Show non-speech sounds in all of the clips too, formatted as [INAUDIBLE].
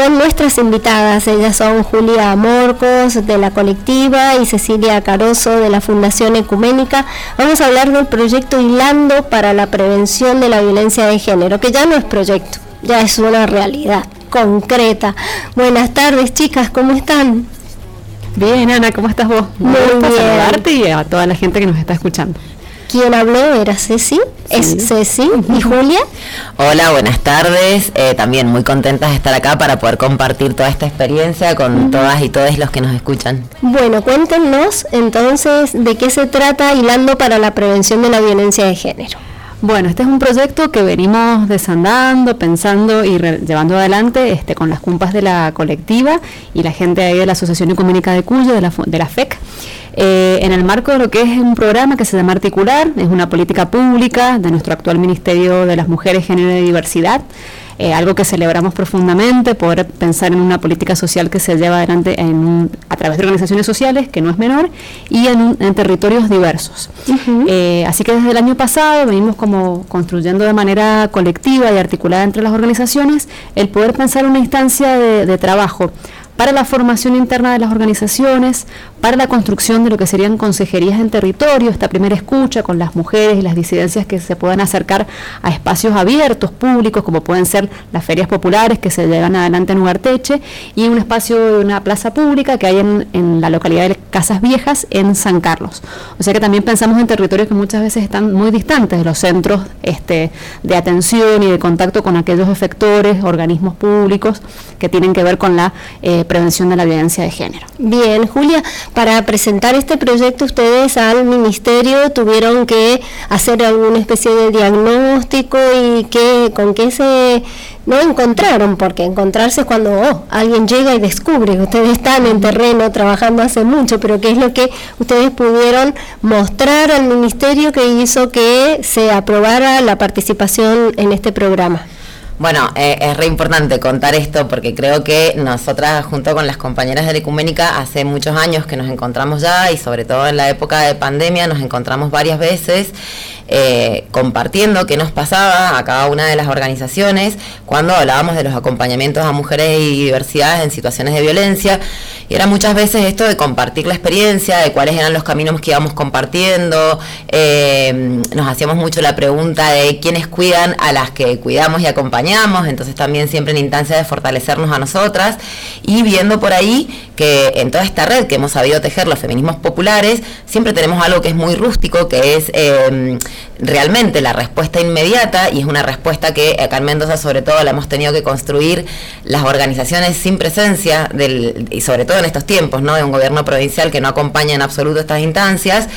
con nuestras invitadas. Ellas son Julia Morcos de la colectiva y Cecilia Caroso de la Fundación Ecuménica. Vamos a hablar del proyecto Hilando para la prevención de la violencia de género, que ya no es proyecto, ya es una realidad concreta. Buenas tardes, chicas, ¿cómo están? Bien, Ana, ¿cómo estás vos? Muy bien. saludarte y a toda la gente que nos está escuchando. ¿Quién habló? ¿Era Ceci? ¿Es Ceci? ¿Y Julia? Hola, buenas tardes. Eh, también muy contentas de estar acá para poder compartir toda esta experiencia con todas y todos los que nos escuchan. Bueno, cuéntenos entonces de qué se trata Hilando para la Prevención de la Violencia de Género. Bueno, este es un proyecto que venimos desandando, pensando y llevando adelante este, con las cumpas de la colectiva y la gente ahí de la Asociación Económica de Cuyo, de la, de la FEC, eh, en el marco de lo que es un programa que se llama Articular, es una política pública de nuestro actual Ministerio de las Mujeres, Género y Diversidad. Eh, algo que celebramos profundamente, poder pensar en una política social que se lleva adelante a través de organizaciones sociales, que no es menor, y en, territorios diversos. Eh, así que desde el año pasado venimos como construyendo de manera colectiva y articulada entre las organizaciones el poder pensar una instancia de trabajo para la formación interna de las organizaciones, para la construcción de lo que serían consejerías en territorio, esta primera escucha con las mujeres y las disidencias que se puedan acercar a espacios abiertos, públicos, como pueden ser las ferias populares que se llevan adelante en Ugarteche, y un espacio de una plaza pública que hay en, la localidad de Casas Viejas, en San Carlos. O sea que también pensamos en territorios que muchas veces están muy distantes de los centros este, de atención y de contacto con aquellos efectores, organismos públicos que tienen que ver con la eh, prevención de la violencia de género. Bien, Julia, para presentar este proyecto ustedes al ministerio tuvieron que hacer alguna especie de diagnóstico y qué, con qué se no encontraron, porque encontrarse es cuando oh, alguien llega y descubre que ustedes están en terreno trabajando hace mucho, pero qué es lo que ustedes pudieron mostrar al ministerio que hizo que se aprobara la participación en este programa. Bueno, eh, es re importante contar esto porque creo que nosotras, junto con las compañeras de la Ecuménica, hace muchos años que nos encontramos ya y sobre todo en la época de pandemia nos encontramos varias veces eh, compartiendo qué nos pasaba a cada una de las organizaciones cuando hablábamos de los acompañamientos a mujeres y diversidades en situaciones de violencia. Y era muchas veces esto de compartir la experiencia, de cuáles eran los caminos que íbamos compartiendo. Eh, nos hacíamos mucho la pregunta de quiénes cuidan a las que cuidamos y acompañamos entonces también siempre en instancia de fortalecernos a nosotras y viendo por ahí que en toda esta red que hemos sabido tejer los feminismos populares, siempre tenemos algo que es muy rústico, que es em, realmente la respuesta inmediata y es una respuesta que acá en Mendoza sobre todo la hemos tenido que construir las organizaciones sin presencia del, y sobre todo en estos tiempos, ¿no? De un gobierno provincial que no acompaña en absoluto estas instancias.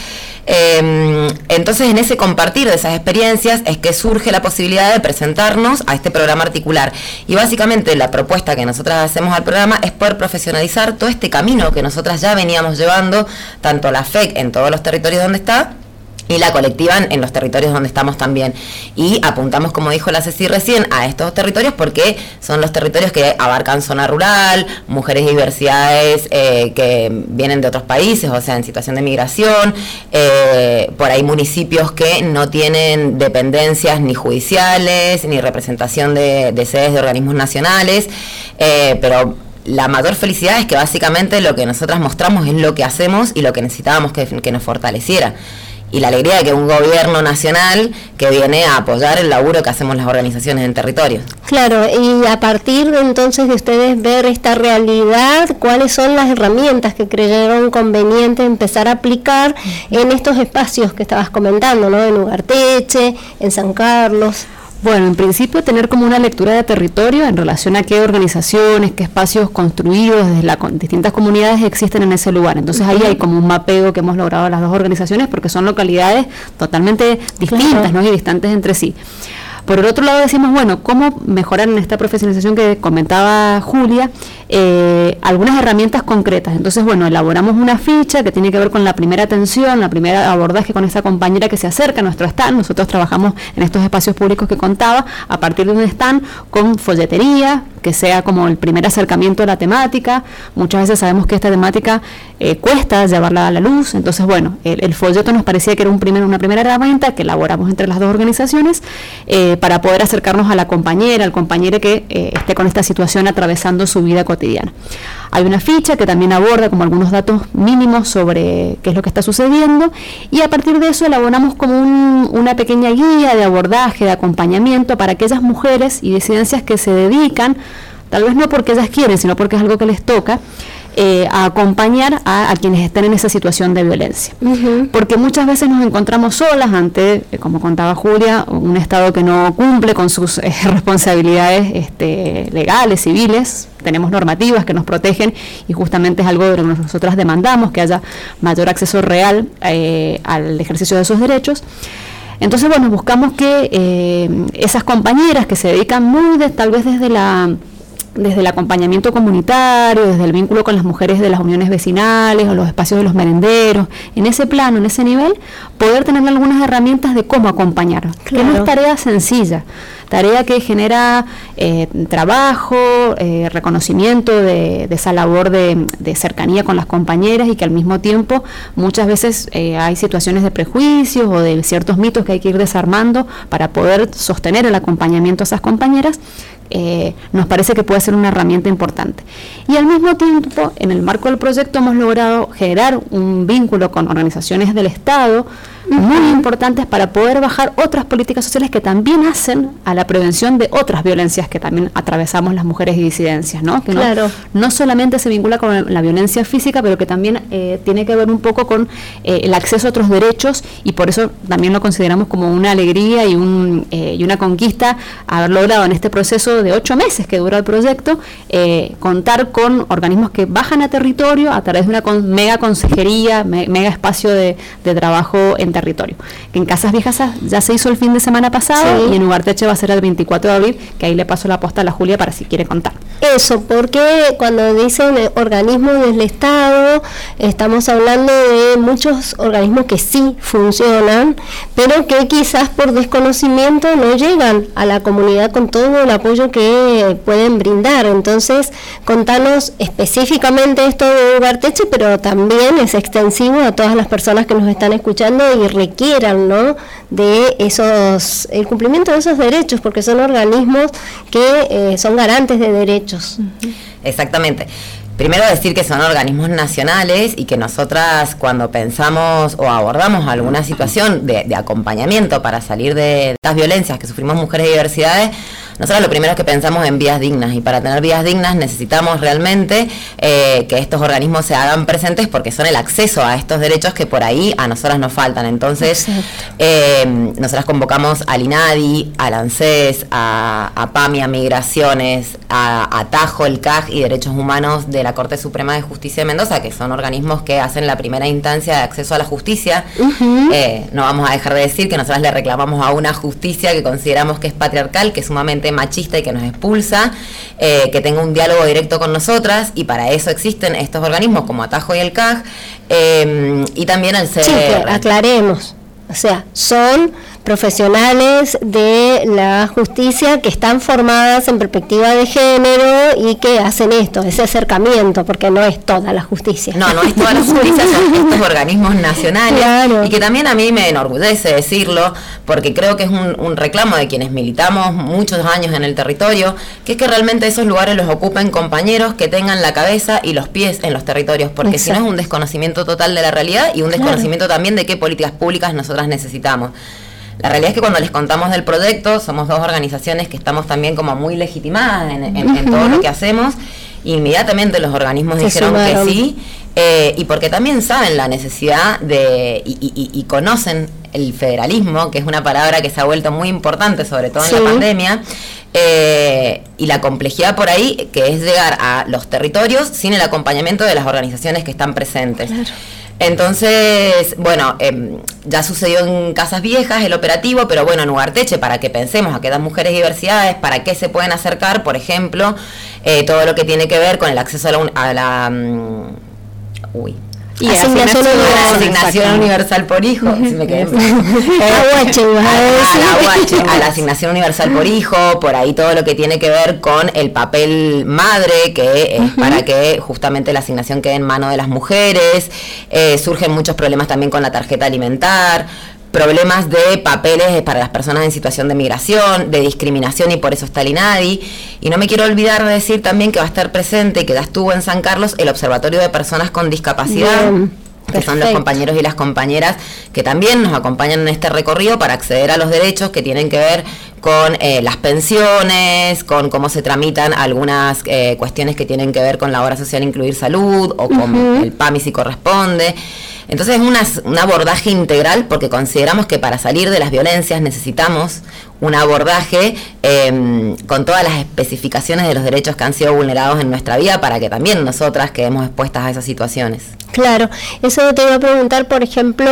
Em, entonces, en ese compartir de esas experiencias es que surge la posibilidad de presentarnos a este programa articular. Y básicamente la propuesta que nosotras hacemos al programa es poder profesionalizar todo este camino que nosotras ya veníamos llevando, tanto la FEC en todos los territorios donde está, y la colectivan en los territorios donde estamos también. Y apuntamos, como dijo la Ceci recién, a estos territorios porque son los territorios que abarcan zona rural, mujeres diversidades eh, que vienen de otros países, o sea, en situación de migración, eh, por ahí municipios que no tienen dependencias ni judiciales, ni representación de, sedes de organismos nacionales, eh, pero la mayor felicidad es que básicamente lo que nosotras mostramos es lo que hacemos y lo que necesitábamos que nos fortaleciera y la alegría de que un gobierno nacional que viene a apoyar el laburo que hacemos las organizaciones en territorio. Claro, y a partir de entonces de ustedes ver esta realidad, ¿cuáles son las herramientas que creyeron conveniente empezar a aplicar en estos espacios que estabas comentando, ¿no? En Ugarteche, en San Carlos. Bueno, en principio tener como una lectura de territorio en relación a qué organizaciones, qué espacios construidos desde las distintas comunidades existen en ese lugar. Entonces ahí hay como un mapeo que hemos logrado las dos organizaciones porque son localidades totalmente distintas ¿no? y distantes entre sí. Por el otro lado decimos, bueno, ¿cómo mejorar en esta profesionalización que comentaba Julia? eh, algunas herramientas concretas. Entonces, bueno, elaboramos una ficha que tiene que ver con la primera atención, la primera abordaje con esa compañera que se acerca a nuestro stand. Nosotros trabajamos en estos espacios públicos que contaba a partir de un stand con folletería, que sea como el primer acercamiento a la temática. Muchas veces sabemos que esta temática eh, cuesta llevarla a la luz, entonces bueno, el, folleto nos parecía que era un una primera herramienta que elaboramos entre las dos organizaciones eh, para poder acercarnos a la compañera, al compañero que eh, esté con esta situación atravesando su vida cotidiana. Hay una ficha que también aborda como algunos datos mínimos sobre qué es lo que está sucediendo y a partir de eso elaboramos como una pequeña guía de abordaje, de acompañamiento para aquellas mujeres y disidencias que se dedican tal vez no porque ellas quieren, sino porque es algo que les toca, eh, a acompañar a, quienes están en esa situación de violencia. Porque muchas veces nos encontramos solas ante, eh, como contaba Julia, un Estado que no cumple con sus eh, [LAUGHS] responsabilidades este, legales, civiles. Tenemos normativas que nos protegen y justamente es algo de lo que nosotras demandamos, que haya mayor acceso real al ejercicio de esos derechos. Entonces, bueno, buscamos que esas compañeras que se dedican muy tal vez desde la desde el acompañamiento comunitario, desde el vínculo con las mujeres de las uniones vecinales o los espacios de los merenderos, en ese plano, en ese nivel, poder tener algunas herramientas de cómo acompañar, que no es tarea sencilla, tarea que genera eh, trabajo, eh, reconocimiento de, esa labor de, cercanía con las compañeras y que al mismo tiempo muchas veces eh, hay situaciones de prejuicios o de ciertos mitos que hay que ir desarmando para poder sostener el acompañamiento a esas compañeras eh, nos parece que puede ser una herramienta importante. Y al mismo tiempo, en el marco del proyecto hemos logrado generar un vínculo con organizaciones del Estado muy importantes para poder bajar otras políticas sociales que también hacen a la prevención de otras violencias que también atravesamos las mujeres y disidencias, ¿no? Que claro. no, solamente se vincula con la violencia física, pero que también eh, tiene que ver un poco con eh, el acceso a otros derechos y por eso también lo consideramos como una alegría y, un, y una conquista haber logrado en este proceso de ocho meses que dura el proyecto, eh, contar con organismos que bajan a territorio a través de una mega consejería, mega espacio de, trabajo en territorio. En Casas Viejas ya se hizo el fin de semana pasado y en Ugarteche va a ser el 24 de abril, que ahí le paso la posta a la Julia para si quiere contar. Eso, porque cuando dicen organismos del Estado, estamos hablando de muchos organismos que sí funcionan, pero que quizás por desconocimiento no llegan a la comunidad con todo el apoyo que pueden brindar. Entonces, contanos específicamente esto de Ugarteche, pero también es extensivo a todas las personas que nos están escuchando y requieran, ¿no? De esos, el cumplimiento de esos derechos, porque son organismos que eh, son garantes de derechos. Exactamente. Primero decir que son organismos nacionales y que nosotras cuando pensamos o abordamos alguna situación de, acompañamiento para salir de estas violencias que sufrimos mujeres y diversidades, nosotros lo primero es que pensamos en vías dignas y para tener vías dignas necesitamos realmente eh, que estos organismos se hagan presentes porque son el acceso a estos derechos que por ahí a nosotras nos faltan. Entonces, eh, nosotras convocamos al INADI, al ANSES, a, a PAMI, Migraciones, a, Atajo, el CAG y Derechos Humanos de la Corte Suprema de Justicia de Mendoza, que son organismos que hacen la primera instancia de acceso a la justicia. Eh, no vamos a dejar de decir que nosotras le reclamamos a una justicia que consideramos que es patriarcal, que es sumamente machista y que nos expulsa, eh, que tenga un diálogo directo con nosotras y para eso existen estos organismos como Atajo y el CAG eh, y también el CR. Sí, aclaremos. O sea, son profesionales de la justicia que están formadas en perspectiva de género y que hacen esto, ese acercamiento, porque no es toda la justicia. No, no es toda la justicia, son [LAUGHS] estos organismos nacionales y que también a mí me enorgullece decirlo, porque creo que es un, reclamo de quienes militamos muchos años en el territorio, que es que realmente esos lugares los ocupen compañeros que tengan la cabeza y los pies en los territorios, porque si no es un desconocimiento total de la realidad y un desconocimiento también de qué políticas públicas nosotras necesitamos. La realidad es que cuando les contamos del proyecto, somos dos organizaciones que estamos también como muy legitimadas en, todo lo que hacemos. Inmediatamente los organismos dijeron que sí, eh, y porque también saben la necesidad de, y, conocen el federalismo, que es una palabra que se ha vuelto muy importante, sobre todo en la pandemia, eh, y la complejidad por ahí, que es llegar a los territorios sin el acompañamiento de las organizaciones que están presentes. Entonces, bueno, em, ya sucedió en Casas Viejas el operativo, pero bueno, en Ugarteche, para que pensemos a qué dan mujeres y diversidades, para qué se pueden acercar, por ejemplo, eh, todo lo que tiene que ver con el acceso a la... a la mm, uy, y asignación, universal, asignación. universal por hijo. Si me quedé a, la asignación universal por hijo, por ahí todo lo que tiene que ver con el papel madre, que es para que justamente la asignación quede en mano de las mujeres. Eh, surgen muchos problemas también con la tarjeta alimentar problemas de papeles para las personas en situación de migración, de discriminación y por eso está el INADI. Y no me quiero olvidar de decir también que va a estar presente, que ya estuvo en San Carlos, el Observatorio de Personas con Discapacidad. que son los compañeros y las compañeras que también nos acompañan en este recorrido para acceder a los derechos que tienen que ver con eh, las pensiones, con cómo se tramitan algunas eh, cuestiones que tienen que ver con la obra social incluir salud o con el PAMI si corresponde. Entonces es un abordaje integral porque consideramos que para salir de las violencias necesitamos un abordaje em, con todas las especificaciones de los derechos que han sido vulnerados en nuestra vida para que también nosotras quedemos expuestas a esas situaciones. Claro, eso te iba a preguntar, por ejemplo,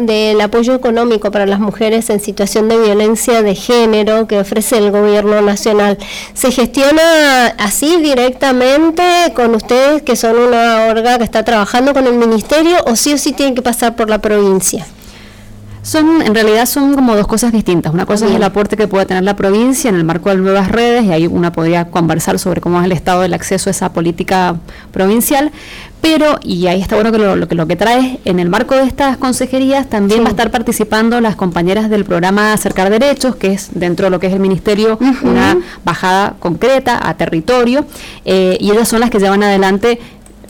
del apoyo económico para las mujeres en situación de violencia de género que ofrece el gobierno nacional. ¿Se gestiona así directamente con ustedes, que son una orga que está trabajando con el ministerio, o sí o sí tienen que pasar por la provincia? Son, en realidad son como dos cosas distintas. Una cosa es el aporte que puede tener la provincia en el marco de nuevas redes, y ahí una podría conversar sobre cómo es el estado del acceso a esa política provincial, pero, y ahí está bueno que lo, que, lo que trae, en el marco de estas consejerías también va a estar participando las compañeras del programa Acercar Derechos, que es dentro de lo que es el ministerio una bajada concreta a territorio, eh, y ellas son las que llevan adelante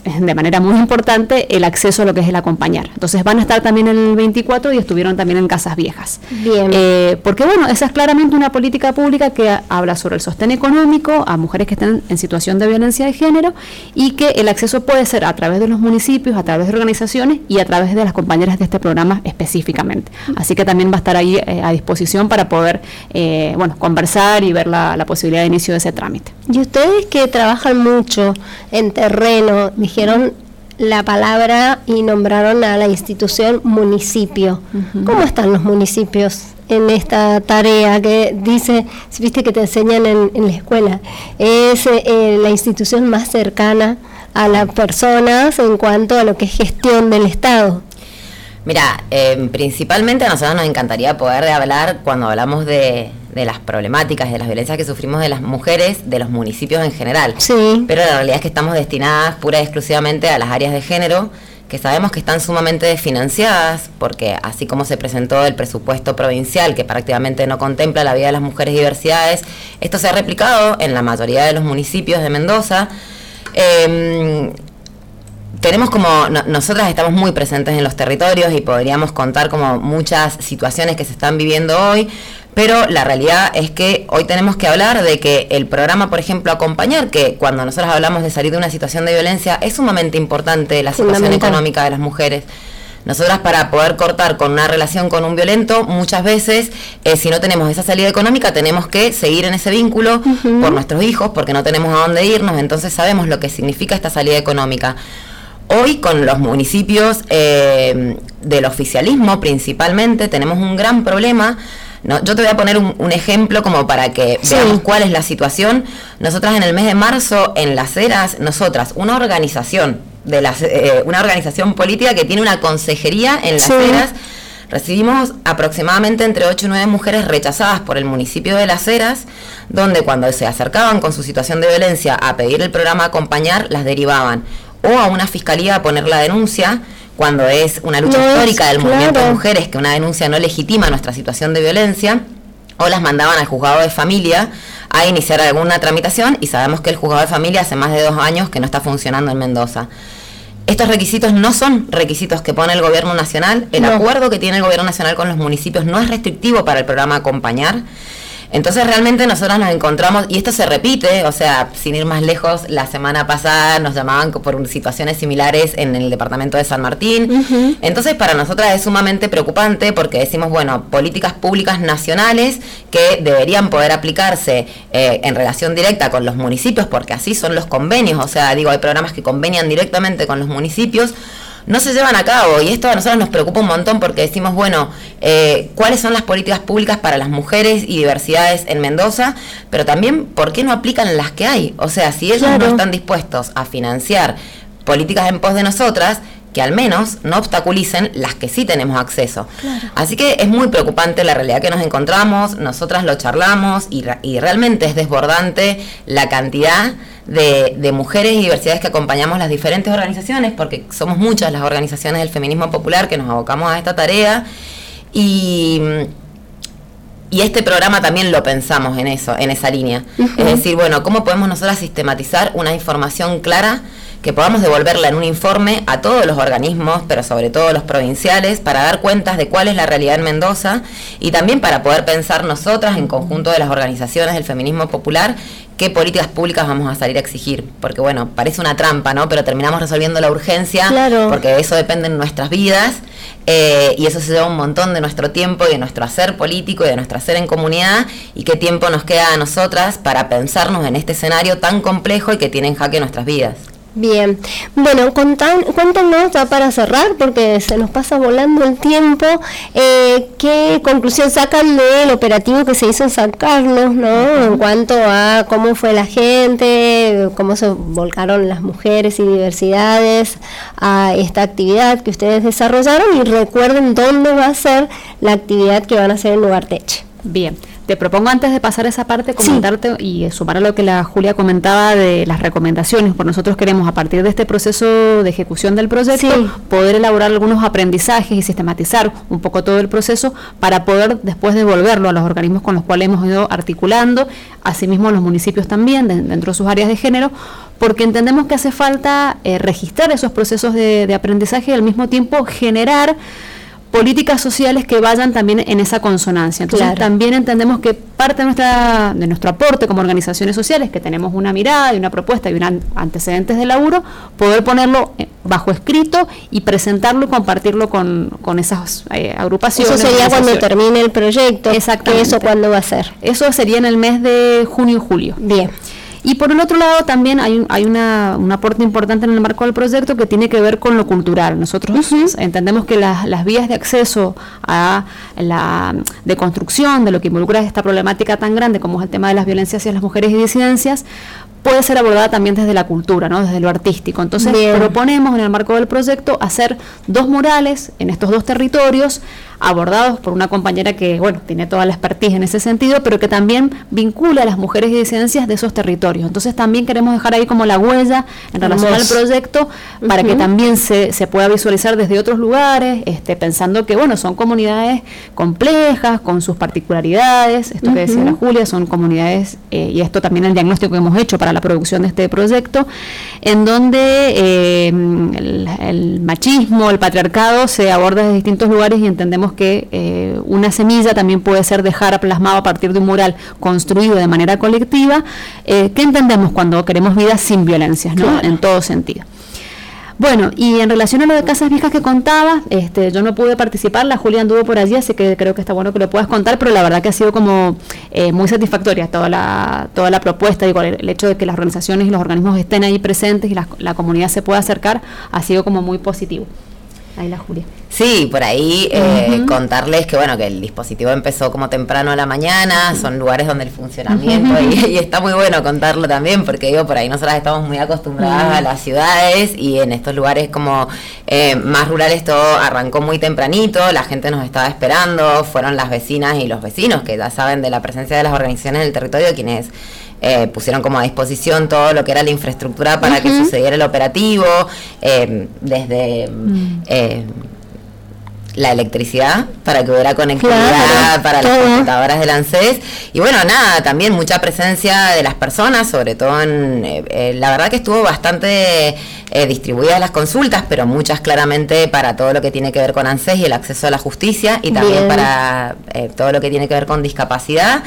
[LAUGHS] de manera muy importante el acceso a lo que es el acompañar. Entonces van a estar también el 24 y estuvieron también en Casas Viejas. Bien. Eh, porque bueno, esa es claramente una política pública que habla sobre el sostén económico a mujeres que están en situación de violencia de género y que el acceso puede ser a través de los municipios, a través de organizaciones y a través de las compañeras de este programa específicamente. Así que también va a estar ahí eh, a disposición para poder eh, bueno, conversar y ver la, la posibilidad de inicio de ese trámite. Y ustedes que trabajan mucho en terreno, dijeron la palabra y nombraron a la institución municipio. ¿Cómo están los municipios en esta tarea que dice, viste que te enseñan en, la escuela? Es eh, la institución más cercana a las personas en cuanto a lo que es gestión del Estado. Mira, eh, principalmente a nosotros nos encantaría poder hablar cuando hablamos de, de las problemáticas, de las violencias que sufrimos de las mujeres, de los municipios en general. Sí. Pero la realidad es que estamos destinadas pura y exclusivamente a las áreas de género, que sabemos que están sumamente desfinanciadas, porque así como se presentó el presupuesto provincial, que prácticamente no contempla la vida de las mujeres y diversidades, esto se ha replicado en la mayoría de los municipios de Mendoza. Em, tenemos como, nosotras estamos muy presentes en los territorios y podríamos contar como muchas situaciones que se están viviendo hoy, pero la realidad es que hoy tenemos que hablar de que el programa, por ejemplo, acompañar, que cuando nosotros hablamos de salir de una situación de violencia, es sumamente importante la situación económica de las mujeres. Nosotras para poder cortar con una relación con un violento, muchas veces, eh, si no tenemos esa salida económica, tenemos que seguir en ese vínculo por nuestros hijos, porque no tenemos a dónde irnos, entonces sabemos lo que significa esta salida económica. Hoy con los municipios eh, del oficialismo principalmente tenemos un gran problema yo te voy a poner un, ejemplo como para que veamos cuál es la situación. Nosotras en el mes de marzo, en Las Heras, nosotras, una organización, de las, eh, una organización política que tiene una consejería en Las Heras, recibimos aproximadamente entre 8 y 9 mujeres rechazadas por el municipio de Las Heras, donde cuando se acercaban con su situación de violencia a pedir el programa acompañar, las derivaban o a una fiscalía a poner la denuncia cuando es una lucha histórica del movimiento de mujeres que una denuncia no legitima nuestra situación de violencia, o las mandaban al juzgado de familia a iniciar alguna tramitación y sabemos que el juzgado de familia hace más de dos años que no está funcionando en Mendoza. Estos requisitos no son requisitos que pone el gobierno nacional. El acuerdo que tiene el gobierno nacional con los municipios no es restrictivo para el programa Acompañar. Entonces realmente nosotros nos encontramos, y esto se repite, o sea, sin ir más lejos, la semana pasada nos llamaban por situaciones similares en el departamento de San Martín. Entonces para nosotras es sumamente preocupante porque decimos, bueno, políticas públicas nacionales que deberían poder aplicarse eh, en relación directa con los municipios, porque así son los convenios, o sea, digo, hay programas que convenian directamente con los municipios no se llevan a cabo. Y esto a nosotros nos preocupa un montón porque decimos, bueno, eh, ¿cuáles son las políticas públicas para las mujeres y diversidades en Mendoza? Pero también, ¿por qué no aplican las que hay? O sea, si ellos no están dispuestos a financiar políticas en pos de nosotras, que al menos no obstaculicen las que sí tenemos acceso. Así que es muy preocupante la realidad que nos encontramos, nosotras lo charlamos y, y realmente es desbordante la cantidad de, mujeres y diversidades que acompañamos las diferentes organizaciones, porque somos muchas las organizaciones del feminismo popular que nos abocamos a esta tarea. Y, y este programa también lo pensamos en eso, en esa línea. Es decir, bueno, ¿cómo podemos nosotras sistematizar una información clara? Que podamos devolverla en un informe a todos los organismos, pero sobre todo los provinciales, para dar cuentas de cuál es la realidad en Mendoza y también para poder pensar nosotras en conjunto de las organizaciones del feminismo popular qué políticas públicas vamos a salir a exigir. Porque bueno, parece una trampa, ¿no? Pero terminamos resolviendo la urgencia porque de eso dependen nuestras vidas eh, y eso se lleva un montón de nuestro tiempo y de nuestro hacer político y de nuestro hacer en comunidad y qué tiempo nos queda a nosotras para pensarnos en este escenario tan complejo y que tiene en jaque nuestras vidas. Bien, bueno, cuéntanos ya para cerrar, porque se nos pasa volando el tiempo, eh, ¿qué conclusión sacan del operativo que se hizo en San Carlos, ¿no? En cuanto a cómo fue la gente, cómo se volcaron las mujeres y diversidades a esta actividad que ustedes desarrollaron y recuerden dónde va a ser la actividad que van a hacer en Lugar Teche. Bien. Te propongo antes de pasar esa parte comentarte y sumar a lo que la Julia comentaba de las recomendaciones, porque nosotros queremos a partir de este proceso de ejecución del proyecto poder elaborar algunos aprendizajes y sistematizar un poco todo el proceso para poder después devolverlo a los organismos con los cuales hemos ido articulando, asimismo a los municipios también dentro de sus áreas de género, porque entendemos que hace falta eh, registrar esos procesos de, de aprendizaje y al mismo tiempo generar políticas sociales que vayan también en esa consonancia. Entonces también entendemos que parte de, nuestra, de nuestro aporte como organizaciones sociales, que tenemos una mirada y una propuesta y un antecedentes de laburo, poder ponerlo eh, bajo escrito y presentarlo y compartirlo con, con esas eh, agrupaciones. Eso sería cuando termine el proyecto. Exactamente. ¿Eso cuándo va a ser? Eso sería en el mes de junio y julio. Bien. Y por el otro lado también hay, un, hay una, un aporte importante en el marco del proyecto que tiene que ver con lo cultural. Nosotros entendemos que las, las vías de acceso a la deconstrucción de lo que involucra esta problemática tan grande como es el tema de las violencias hacia las mujeres y disidencias, puede ser abordada también desde la cultura, ¿no? desde lo artístico. Entonces proponemos en el marco del proyecto hacer dos murales en estos dos territorios abordados por una compañera que, bueno, tiene toda la expertise en ese sentido, pero que también vincula a las mujeres y disidencias de esos territorios. Entonces también queremos dejar ahí como la huella en relación al proyecto para que también se, se, pueda visualizar desde otros lugares, este, pensando que, bueno, son comunidades complejas, con sus particularidades, esto que decía la Julia, son comunidades, eh, y esto también el diagnóstico que hemos hecho para la producción de este proyecto, en donde eh, el, el machismo, el patriarcado se aborda desde distintos lugares y entendemos que eh, una semilla también puede ser dejar plasmado a partir de un mural construido de manera colectiva. Eh, ¿Qué entendemos cuando queremos vidas sin violencias, ¿no? en todo sentido? Bueno, y en relación a lo de Casas Viejas que contaba, este, yo no pude participar, la Julia anduvo por allí, así que creo que está bueno que lo puedas contar, pero la verdad que ha sido como eh, muy satisfactoria toda la, toda la propuesta, digo, el, hecho de que las organizaciones y los organismos estén ahí presentes y la, la comunidad se pueda acercar, ha sido como muy positivo. Ahí la Julia. Sí, por ahí eh, contarles que bueno que el dispositivo empezó como temprano a la mañana, son lugares donde el funcionamiento y, está muy bueno contarlo también porque digo por ahí nosotras estamos muy acostumbradas a las ciudades y en estos lugares como eh, más rurales todo arrancó muy tempranito, la gente nos estaba esperando, fueron las vecinas y los vecinos que ya saben de la presencia de las organizaciones del territorio quienes eh, pusieron como a disposición todo lo que era la infraestructura para que sucediera el operativo, desde mm. la electricidad para que hubiera conectividad para las computadoras del ANSES. Y bueno nada también mucha presencia de las personas sobre todo en eh, eh, la verdad que estuvo bastante eh, distribuidas las consultas pero muchas claramente para todo lo que tiene que ver con ANSES y el acceso a la justicia y también para todo lo que tiene que ver con discapacidad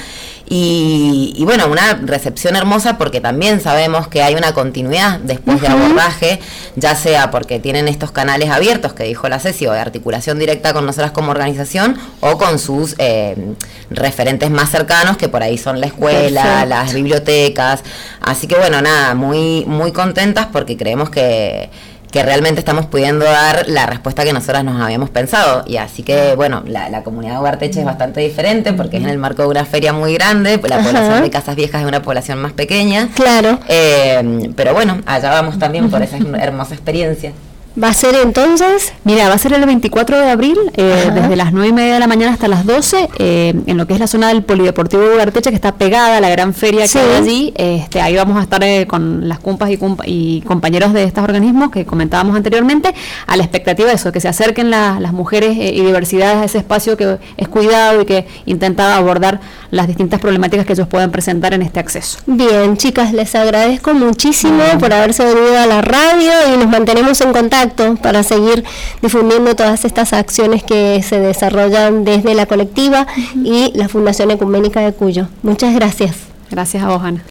y, bueno, una recepción hermosa porque también sabemos que hay una continuidad después de abordaje, ya sea porque tienen estos canales abiertos que dijo la Ceci o de articulación directa con nosotras como organización o con sus eh, referentes más cercanos que por ahí son la escuela, las bibliotecas. Así que bueno, nada, muy, muy contentas porque creemos que que realmente estamos pudiendo dar la respuesta que nosotras nos habíamos pensado. Y así que, bueno, la, comunidad de Ugarteche es bastante diferente porque es en el marco de una feria muy grande, la población de Casas Viejas es una población más pequeña. Claro. Eh, pero bueno, allá vamos también por esa [LAUGHS] hermosa experiencia. ¿Va a ser entonces? Mira, va a ser el 24 de abril, eh, desde las 9 y media de la mañana hasta las 12, eh, en lo que es la zona del Polideportivo de que está pegada a la gran feria que hay allí. Este, ahí vamos a estar eh, con las cumpas y, compañeros de estos organismos que comentábamos anteriormente, a la expectativa de eso, que se acerquen las mujeres y diversidades a ese espacio que es cuidado y que intenta abordar las distintas problemáticas que ellos pueden presentar en este acceso. Bien, chicas, les agradezco muchísimo por haberse venido a la radio y nos mantenemos en contacto para seguir difundiendo todas estas acciones que se desarrollan desde la colectiva y la Fundación Ecuménica de Cuyo. Muchas gracias. Gracias a vos, Ana.